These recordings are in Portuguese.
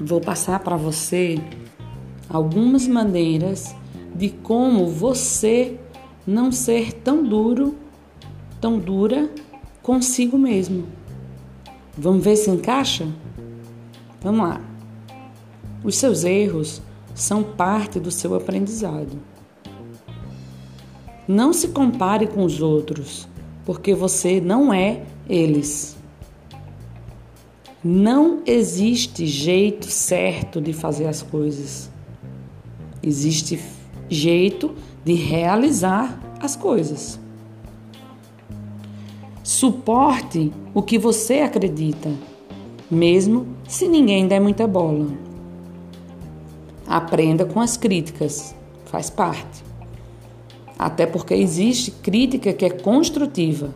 vou passar para você algumas maneiras de como você não ser tão duro, tão dura consigo mesmo. Vamos ver se encaixa? Vamos lá. Os seus erros são parte do seu aprendizado. Não se compare com os outros, porque você não é eles. Não existe jeito certo de fazer as coisas. Existe jeito de realizar as coisas. Suporte o que você acredita, mesmo se ninguém der muita bola. Aprenda com as críticas, faz parte. Até porque existe crítica que é construtiva.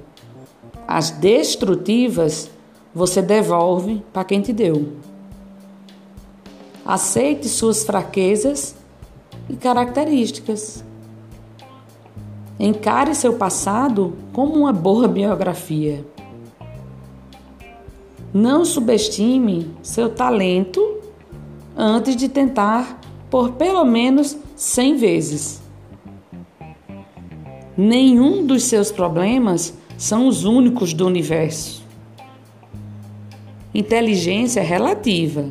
As destrutivas você devolve para quem te deu. Aceite suas fraquezas e características. Encare seu passado como uma boa biografia. Não subestime seu talento antes de tentar por pelo menos 100 vezes. Nenhum dos seus problemas são os únicos do universo. Inteligência é relativa,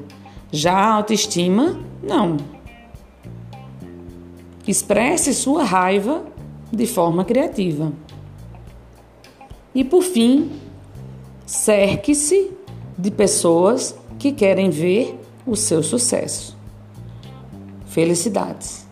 já a autoestima, não. Expresse sua raiva de forma criativa. E por fim, cerque-se de pessoas que querem ver o seu sucesso. Felicidades!